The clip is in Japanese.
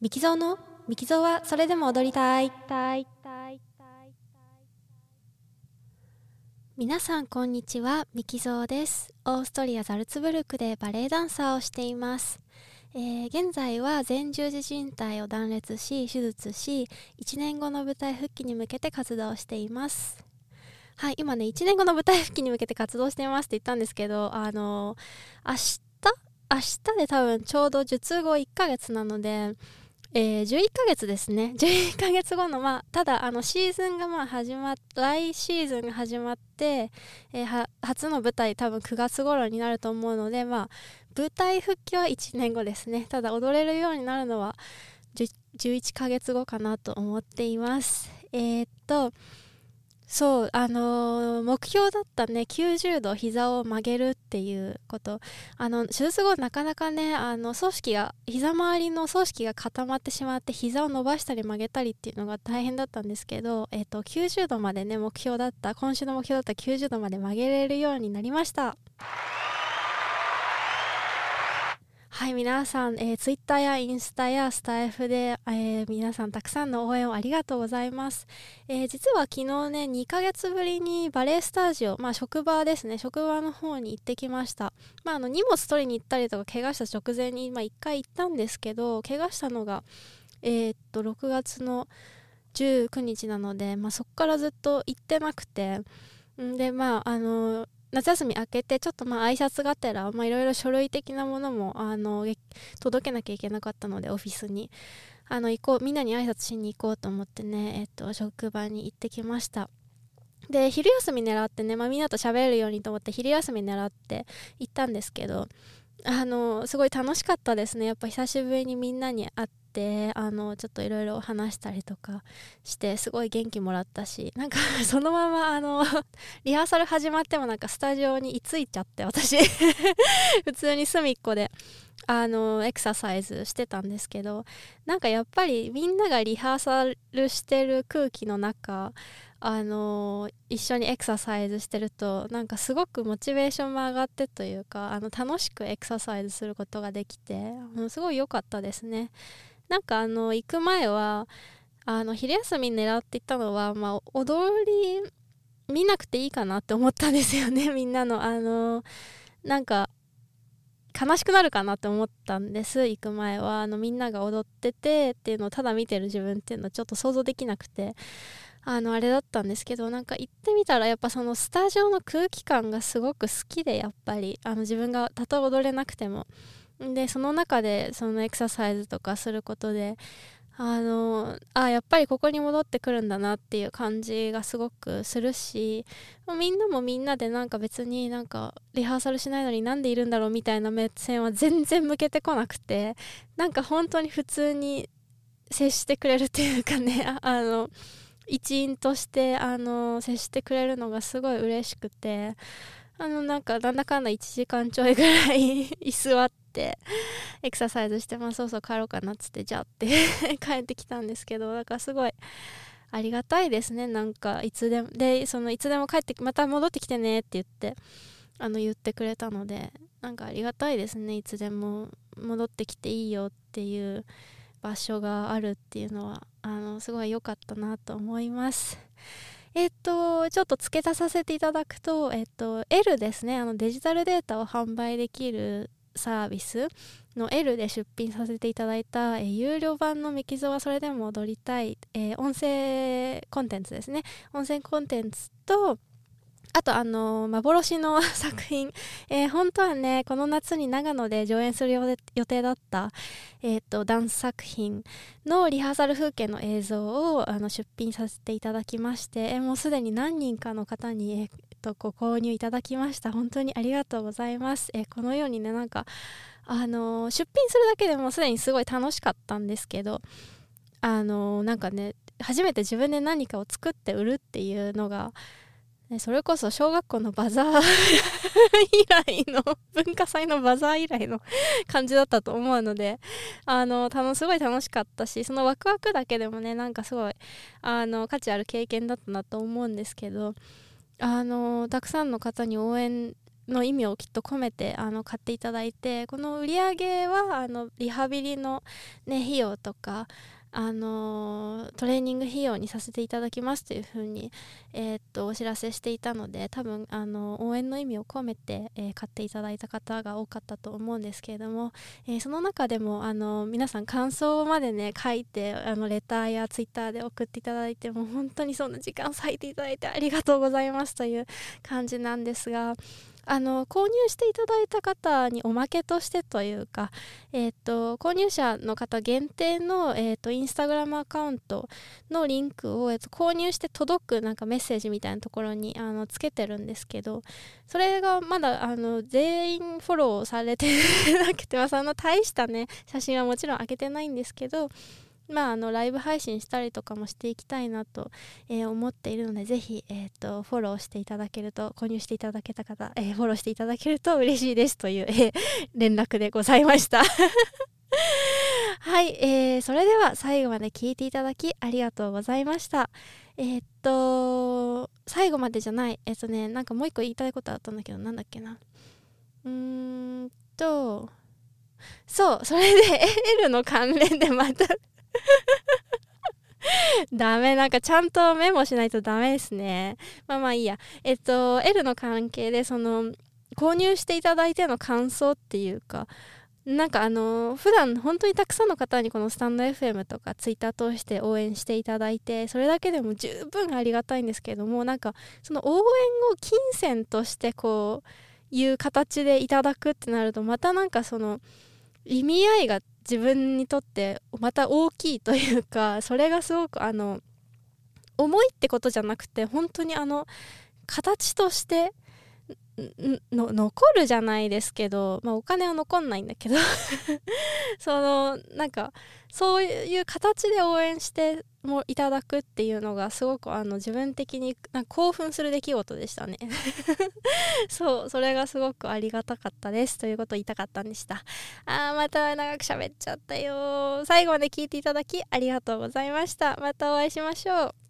ミキゾーの？ミキゾーはそれでも踊りたい。皆さんこんにちは。ミキゾーです。オーストリアザルツブルクでバレエダンサーをしています。えー、現在は前十字靭帯を断裂し手術し1年後の舞台復帰に向けて活動しています。はい今ね1年後の舞台復帰に向けて活動していますって言ったんですけどあのー、明日？明日で多分ちょうど術後1ヶ月なのでえー、11ヶ月ですね。11ヶ月後のまあただあのシーズンがまあ始まっ来シーズンが始まって、えー、初の舞台多分9月頃になると思うのでまあ舞台復帰は1年後ですね。ただ踊れるようになるのは11ヶ月後かなと思っています。えー、っとそうあのー、目標だったね90度膝を曲げるっていうことあの手術後なかなかねあの組織が膝周りの組織が固まってしまって膝を伸ばしたり曲げたりっていうのが大変だったんですけど、えーと、と90度までね目標だった今週の目標だった90度まで曲げれるようになりました。はい皆さん、えー、ツイッターやインスタやスタイフで、えー、皆さんたくさんの応援をありがとうございます、えー、実は昨日ね2ヶ月ぶりにバレエスタジオまあ職場ですね。職場の方に行ってきました。まああの荷物取りに行ったりとか怪我した直前にまあ1回行ったんですけど怪我したのがえー、っと6月の19日なので、まあ、そこからずっと行ってなくて。んでまああの夏休み明けてちょっとまあ挨拶がてらいろいろ書類的なものもあの届けなきゃいけなかったのでオフィスに。あの行こうみんなに挨拶しに行こうと思ってね、えっと、職場に行ってきました。で昼休み狙ってね、まあ、みんなと喋るようにと思って昼休み狙って行ったんですけどあのすごい楽しかったですね。やっぱ久しぶりにみんなに会ってあのちょっといろいろ話したりとかしてすごい元気もらったしなんか そのままあの リハーサル始まってもなんかスタジオに居ついちゃって私。普通に隅っこであのエクササイズしてたんですけどなんかやっぱりみんながリハーサルしてる空気の中あの一緒にエクササイズしてるとなんかすごくモチベーションも上がってというかあの楽しくエクササイズすることができてすごい良かったですね。なんかあの行く前はあの昼休み狙って行ったのは、まあ、踊り見なくていいかなって思ったんですよね みんなの。あのなんか悲しくなるかなって思ったんです行く前は。あのみんなが踊っててっていうのをただ見てる自分っていうのはちょっと想像できなくて。あのあれだったんですけどなんか行ってみたらやっぱそのスタジオの空気感がすごく好きでやっぱり。あの自分がたとえ踊れなくても。でその中でそのエクササイズとかすることであのあやっぱりここに戻ってくるんだなっていう感じがすごくするしみんなもみんなでなんか別になんかリハーサルしないのになんでいるんだろうみたいな目線は全然向けてこなくてなんか本当に普通に接してくれるっていうかね あの一員としてあの接してくれるのがすごい嬉しくてあのなんかなんだかんだ1時間ちょいぐらい 居座ってエクササイズしてまあそうそう帰ろうかなっつってじゃあって 帰ってきたんですけどだかすごいありがたいですねなんかいつでもでそのいつでも帰ってまた戻ってきてねって言ってあの言ってくれたのでなんかありがたいですねいつでも戻ってきていいよっていう場所があるっていうのはあのすごい良かったなと思います。えっと、ちょっと付け足させていただくと、えっと、L ですね、あのデジタルデータを販売できるサービスの L で出品させていただいた、えー、有料版のミキゾはそれでも踊りたい、えー、音声コンテンツですね。音声コンテンツと、あと、あのー、幻の作品、えー、本当はね、この夏に長野で上演する予定だった、えー、と、ダンス作品のリハーサル風景の映像をあの出品させていただきまして、えー、もうすでに何人かの方に、えー、とご購入いただきました。本当にありがとうございます。えー、このようにね、なんか、あの出品するだけでもすでにすごい楽しかったんですけど、あのなんかね、初めて自分で何かを作って売るっていうのが、ね、それこそ小学校のバザー以来の文化祭のバザー以来の感じだったと思うのであのすごい楽しかったしそのワクワクだけでもねなんかすごいあの価値ある経験だったなと思うんですけどあのたくさんの方に応援の意味をきっと込めてあの買っていただいてこの売り上げはあのリハビリの、ね、費用とかあのトレーニング費用にさせていただきますというふうに、えー、っとお知らせしていたので多分あの応援の意味を込めて、えー、買っていただいた方が多かったと思うんですけれども、えー、その中でもあの皆さん感想までね書いてあのレターやツイッターで送っていただいても本当にそんな時間割いていただいてありがとうございますという感じなんですがあの購入していただいた方におまけとしてというか、えーと、購入者の方限定の、えーと、インスタグラムアカウントのリンクを、えーと、購入して届くなんかメッセージみたいなところにあのつけてるんですけどそれがまだあの全員フォローされてなくて、まあ、その大したね写真はもちろん開けてないんですけどまあ、あのライブ配信したりとかもしていきたいなと、えー、思っているのでぜひ、えーと、フォローしていただけると購入していただけた方、えー、フォローしていただけると嬉しいですという、えー、連絡でございました。はい、えー、それでは最後まで聞いていただきありがとうございましたえー、っと最後までじゃないえ、っとねなんかもう一個言いたいことあったんだけどなんだっけなうーんとそうそれで L の関連でまた ダメ、なんかちゃんとメモしないとダメですね。まあまあいいや。えっと、L の関係で、その、購入していただいての感想っていうか、なんかあの普段本当にたくさんの方にこのスタンド FM とかツイッター通して応援していただいてそれだけでも十分ありがたいんですけれどもなんかその応援を金銭としてこういう形でいただくってなるとまたなんかその意味合いが自分にとってまた大きいというか それがすごくあの重いってことじゃなくて本当にあの形としての残るじゃないですけど、まあ、お金は残んないんだけど。そのなんかそういう形で応援してもいただくっていうのがすごくあの自分的に興奮する出来事でしたね。そうそれがすごくありがたかったです。ということを言いたかったんでした。あーまた長く喋っちゃったよ最後まで聞いていただきありがとうございました。またお会いしましょう。